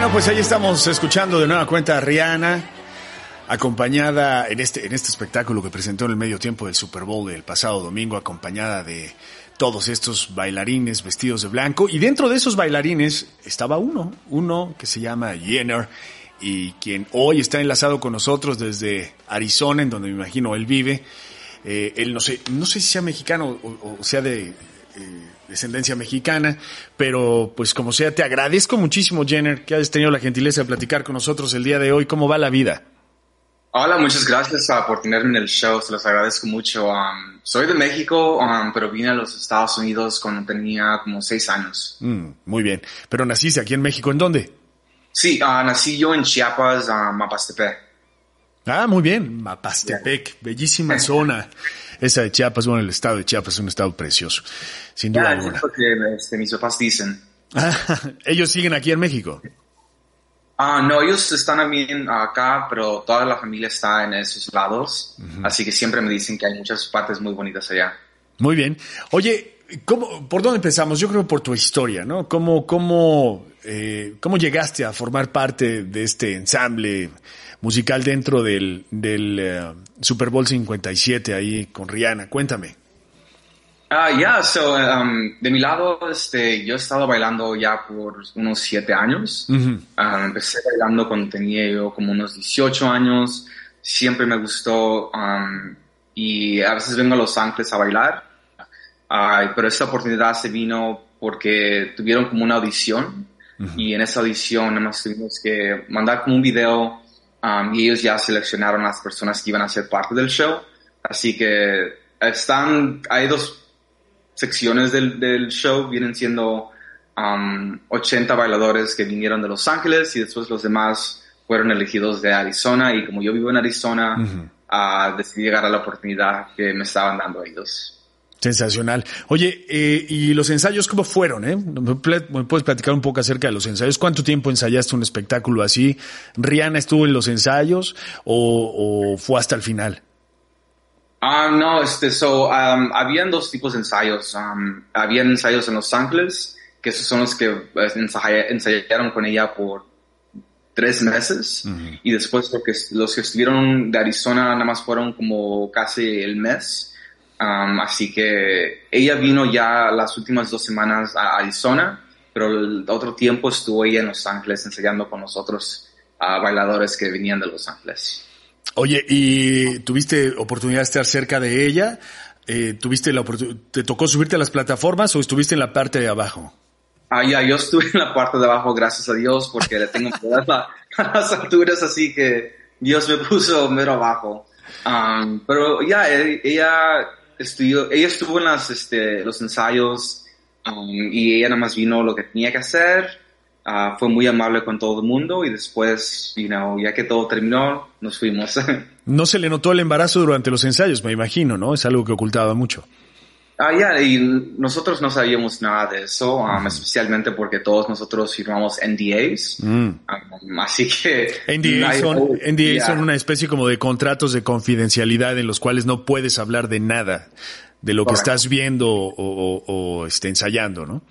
Bueno, pues ahí estamos escuchando de nueva cuenta a Rihanna, acompañada en este, en este espectáculo que presentó en el medio tiempo del Super Bowl del pasado domingo, acompañada de todos estos bailarines vestidos de blanco. Y dentro de esos bailarines estaba uno, uno que se llama Jenner y quien hoy está enlazado con nosotros desde Arizona, en donde me imagino él vive. Eh, él no sé, no sé si sea mexicano o, o sea de eh, descendencia mexicana, pero pues como sea, te agradezco muchísimo, Jenner, que hayas tenido la gentileza de platicar con nosotros el día de hoy. ¿Cómo va la vida? Hola, muchas gracias uh, por tenerme en el show, se los agradezco mucho. Um, soy de México, um, pero vine a los Estados Unidos cuando tenía como seis años. Mm, muy bien, pero naciste aquí en México, ¿en dónde? Sí, uh, nací yo en Chiapas, uh, Mapastepec. Ah, muy bien, Mapastepec, bellísima zona. Esa de Chiapas, bueno, el estado de Chiapas es un estado precioso, sin duda Ya, alguna. es lo que este, mis papás dicen. Ellos siguen aquí en México. Ah, no, ellos están también acá, pero toda la familia está en esos lados, así que siempre me dicen que hay muchas partes muy bonitas allá. Muy bien. Oye, ¿cómo, ¿por dónde empezamos? Yo creo por tu historia, ¿no? ¿Cómo, cómo, eh, cómo llegaste a formar parte de este ensamble musical dentro del, del eh, Super Bowl 57 ahí con Rihanna? Cuéntame. Ah, yeah, so, um, de mi lado, este, yo he estado bailando ya por unos siete años. Ujú. Ah, empecé bailando cuando tenía yo como unos 18 años. Siempre me gustó um, y a veces vengo a Los Ángeles a bailar. Pero esta oportunidad se vino porque tuvieron como una audición y en esa audición nada más tuvimos que mandar como un video um, y ellos ya seleccionaron las personas que iban a ser parte del show. Así que están, hay dos secciones del, del show vienen siendo um, 80 bailadores que vinieron de Los Ángeles y después los demás fueron elegidos de Arizona y como yo vivo en Arizona, ah, decidí llegar a la oportunidad que me estaban dando ellos. Sensacional. Oye, eh, ¿y los ensayos cómo fueron? Eh? ¿Me puedes platicar un poco acerca de los ensayos? ¿Cuánto tiempo ensayaste un espectáculo así? ¿Rihanna estuvo en los ensayos o, o fue hasta el final? Ah, no, este, so, um, habían dos tipos de ensayos. Um, habían ensayos en Los Ángeles, que esos son los que pues, ensaya- ensayaron con ella por tres meses. Y después lo que, los que estuvieron de Arizona nada más fueron como casi el mes. Um, así que ella vino ya las últimas dos semanas a Arizona, pero el otro tiempo estuvo ella en Los Ángeles ensayando con nosotros a bailadores que venían de Los Ángeles. Oye, ¿y tuviste oportunidad de estar cerca de ella? Eh, ¿Tuviste la ¿Te tocó subirte a las plataformas o estuviste en la parte de abajo? Ah, ya, yo estuve en la parte de abajo, gracias a Dios, porque le tengo a, la- las alturas, así que Dios me puso mero abajo. Um, pero ya, e- ella estudió, ella estuvo en las, este, los ensayos um, y ella nada más vino lo que tenía que hacer. Ah, fue muy amable con todo el mundo y después, ya que todo terminó, nos fuimos. No se le notó el embarazo durante los ensayos, me imagino, ¿no? Es algo que ocultaba mucho. Ah, ya, y nosotros no sabíamos nada de eso, um, especialmente porque todos nosotros firmamos NDAs. Mm. Um, así que... NDA nadie- son, una especie como de contratos de confidencialidad en los cuales no puedes hablar de nada, de lo que estás viendo o, o- o, este, ensayando, ¿no?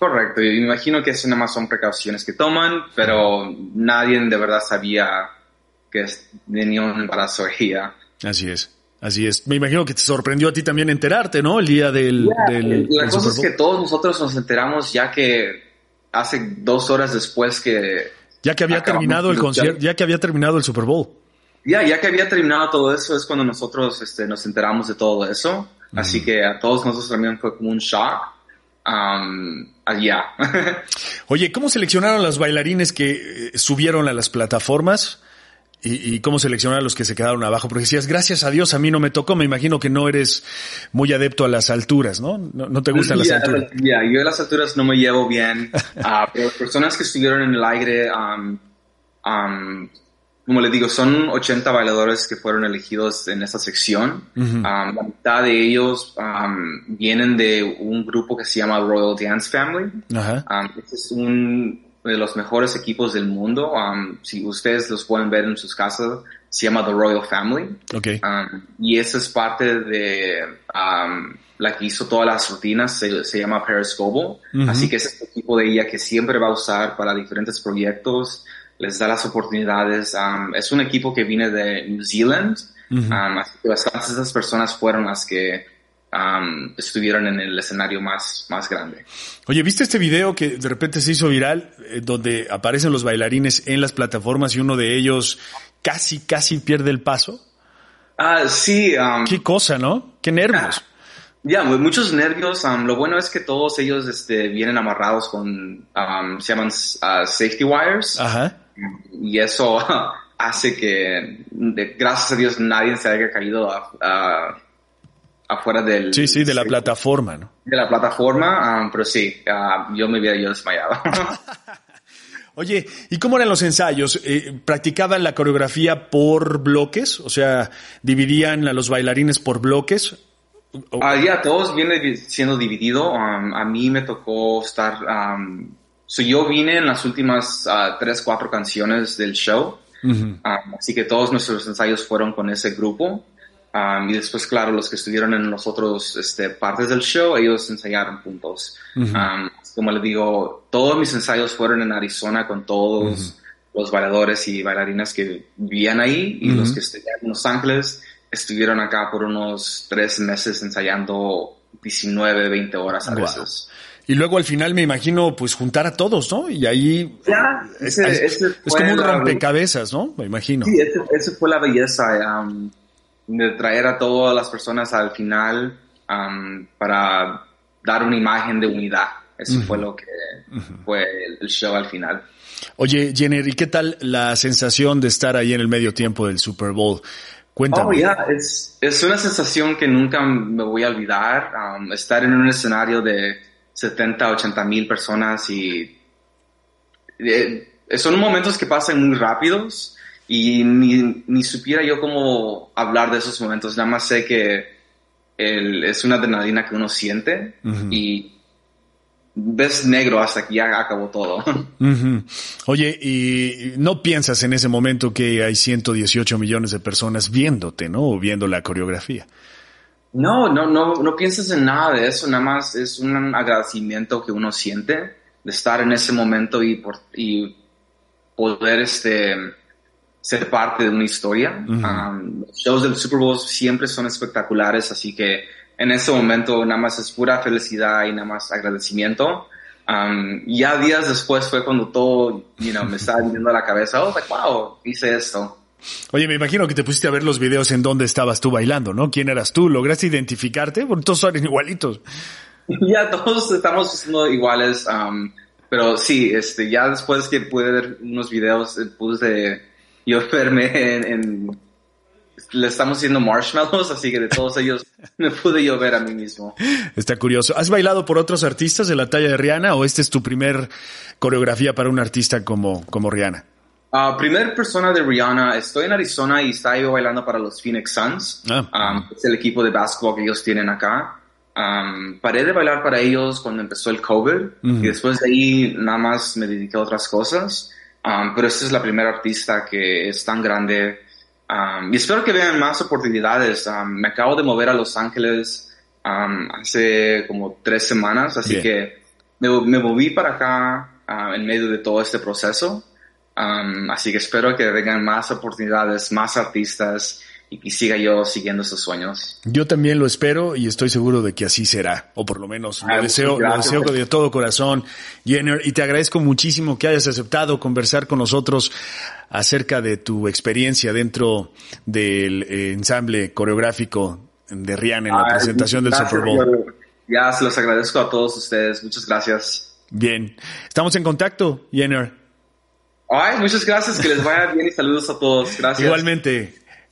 Correcto, y me imagino que eso nada más son precauciones que toman, pero nadie de verdad sabía que tenía un embarazo ella. Así es, así es. Me imagino que te sorprendió a ti también enterarte, ¿no? El día del, del, La del cosa es que todos nosotros nos enteramos ya que hace dos horas después que... Ya que había terminado el concierto, ya que había terminado el Super Bowl. Ya, ya que había terminado todo eso es cuando nosotros este, nos enteramos de todo eso. Así que a todos nosotros también fue como un shock. Um, allá. Oye, ¿cómo seleccionaron los bailarines que eh, subieron a las plataformas? Y, cómo seleccionar a los que se quedaron abajo? Porque decías, gracias a Dios a mí no me tocó, me imagino que no eres muy adepto a las alturas, ¿no? No, te gustan las alturas. Ya, yo a las alturas no me llevo bien, uh, pero personas que estuvieron en el aire, um, um, como le digo, son 80 bailadores que fueron elegidos en esta sección. Um, la mitad de ellos vienen de un grupo que se llama Royal Dance Family. este es un de los mejores equipos del mundo. Um, si ustedes los pueden ver en sus casas, se llama The Royal Family. Okay. Um, y esa es parte de um, la que hizo todas las rutinas, se, se llama Paris Global. Así que es el equipo de ella que siempre va a usar para diferentes proyectos, les da las oportunidades. es un equipo que viene de New Zealand. así que bastantes de esas personas fueron las que estuvieron en el escenario más, más grande. Oye, ¿viste este video que de repente se hizo viral, eh, donde aparecen los bailarines en las plataformas y uno de ellos casi, casi pierde el paso? Ah, sí. Qué cosa, ¿no? Qué nervios. Ya, muchos nervios. lo bueno es que todos ellos este, vienen amarrados con, se llaman ah, safety wires. Ajá. Y eso hace que, gracias a Dios, nadie se haya caído a afuera del... Sí, sí, de la plataforma, ¿no? De la plataforma, ah, pero sí, ah, yo me hubiera yo desmayado. Oye, ¿y cómo eran los ensayos? Eh, ¿Practicaban la coreografía por bloques? O sea, ¿dividían a los bailarines por bloques? Ah, ya, todos vienen siendo dividido. Um, a mí me tocó estar... Um, yo vine en las últimas tres, cuatro canciones del show. Um, así que todos nuestros ensayos fueron con ese grupo y después, claro, los que estuvieron en los otros este, partes del show, ellos ensayaron juntos. como le digo, todos mis ensayos fueron en Arizona con todos los bailadores y bailarinas que vivían ahí y los que estuvieron en Los Ángeles estuvieron acá por unos tres meses ensayando 19, 20 horas a veces. Y luego al final me imagino pues juntar a todos, ¿no? Y ahí es, como un rompecabezas, ¿no? Me imagino. Sí, esa fue la belleza de traer a todas las personas al final para dar una imagen de unidad. Eso fue lo que fue el, show al final. Oye, Jenner, ¿y qué tal la sensación de estar ahí en el medio tiempo del Super Bowl? Cuéntame. Oh, yeah. es, es, una sensación que nunca me voy a olvidar. estar en un escenario de 70, 80 mil personas y eh, son momentos que pasan muy rápidos y ni, ni, supiera yo cómo hablar de esos momentos, nada más sé que el, es una adrenalina que uno siente y ves negro hasta que ya acabó todo. Oye, y no piensas en ese momento que hay 118 millones de personas viéndote, ¿no? O viendo la coreografía. No, no, no, no piensas en nada de eso, nada más es un agradecimiento que uno siente de estar en ese momento y, por, y poder este, ser parte de una historia. Um, los shows del Super Bowl siempre son espectaculares, así que en ese momento nada más es pura felicidad y nada más agradecimiento. Um, ya días después fue cuando todo, you know, me estaba viniendo a la cabeza, oh, like, wow, hice esto. Oye, me imagino que te pusiste a ver los videos en donde estabas tú bailando, ¿no? ¿Quién eras tú? ¿Lograste identificarte? Porque todos son igualitos. Ya, todos estamos siendo iguales, um, pero sí, este, ya después que pude ver unos videos, eh, puse yo enfermé en, le estamos haciendo marshmallows, así que de todos ellos me pude yo ver a mí mismo. Está curioso. ¿Has bailado por otros artistas de la talla de Rihanna o esta es tu primer coreografía para un artista como, como Rihanna? Uh, primer persona de Rihanna, estoy en Arizona y estaba yo bailando para los Phoenix Suns. Ah. Um, es el equipo de básquetbol que ellos tienen acá. Um, paré de bailar para ellos cuando empezó el COVID y después de ahí nada más me dediqué a otras cosas. Um, pero esta es la primera artista que es tan grande. Um, y espero que vean más oportunidades. Um, me acabo de mover a Los Ángeles hace como tres semanas, así que me, me, moví para acá uh, en medio de todo este proceso. así que espero que vengan más oportunidades, más artistas y, siga yo siguiendo esos sueños. Yo también lo espero y estoy seguro de que así será, o por lo menos ah, lo, deseo, lo deseo, de todo corazón, Jenner, y te agradezco muchísimo que hayas aceptado conversar con nosotros acerca de tu experiencia dentro del eh, ensamble coreográfico de Rihanna en la ah, presentación gracias, del Super Bowl. Ya se los agradezco a todos ustedes, muchas gracias. Bien, estamos en contacto, Jenner. Ay, muchas gracias, que les vaya bien y saludos a todos. Gracias. Igualmente.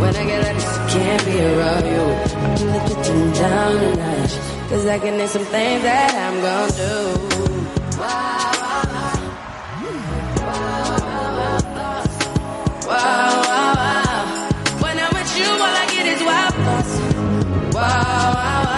When I get up, I can't be around you. I'm in the kitchen down tonight. Cause I can do some things that I'm gonna do. Wow, wow, wow. wow, wow. When I'm with you, all I get is wild thoughts. Wow, wow, wow.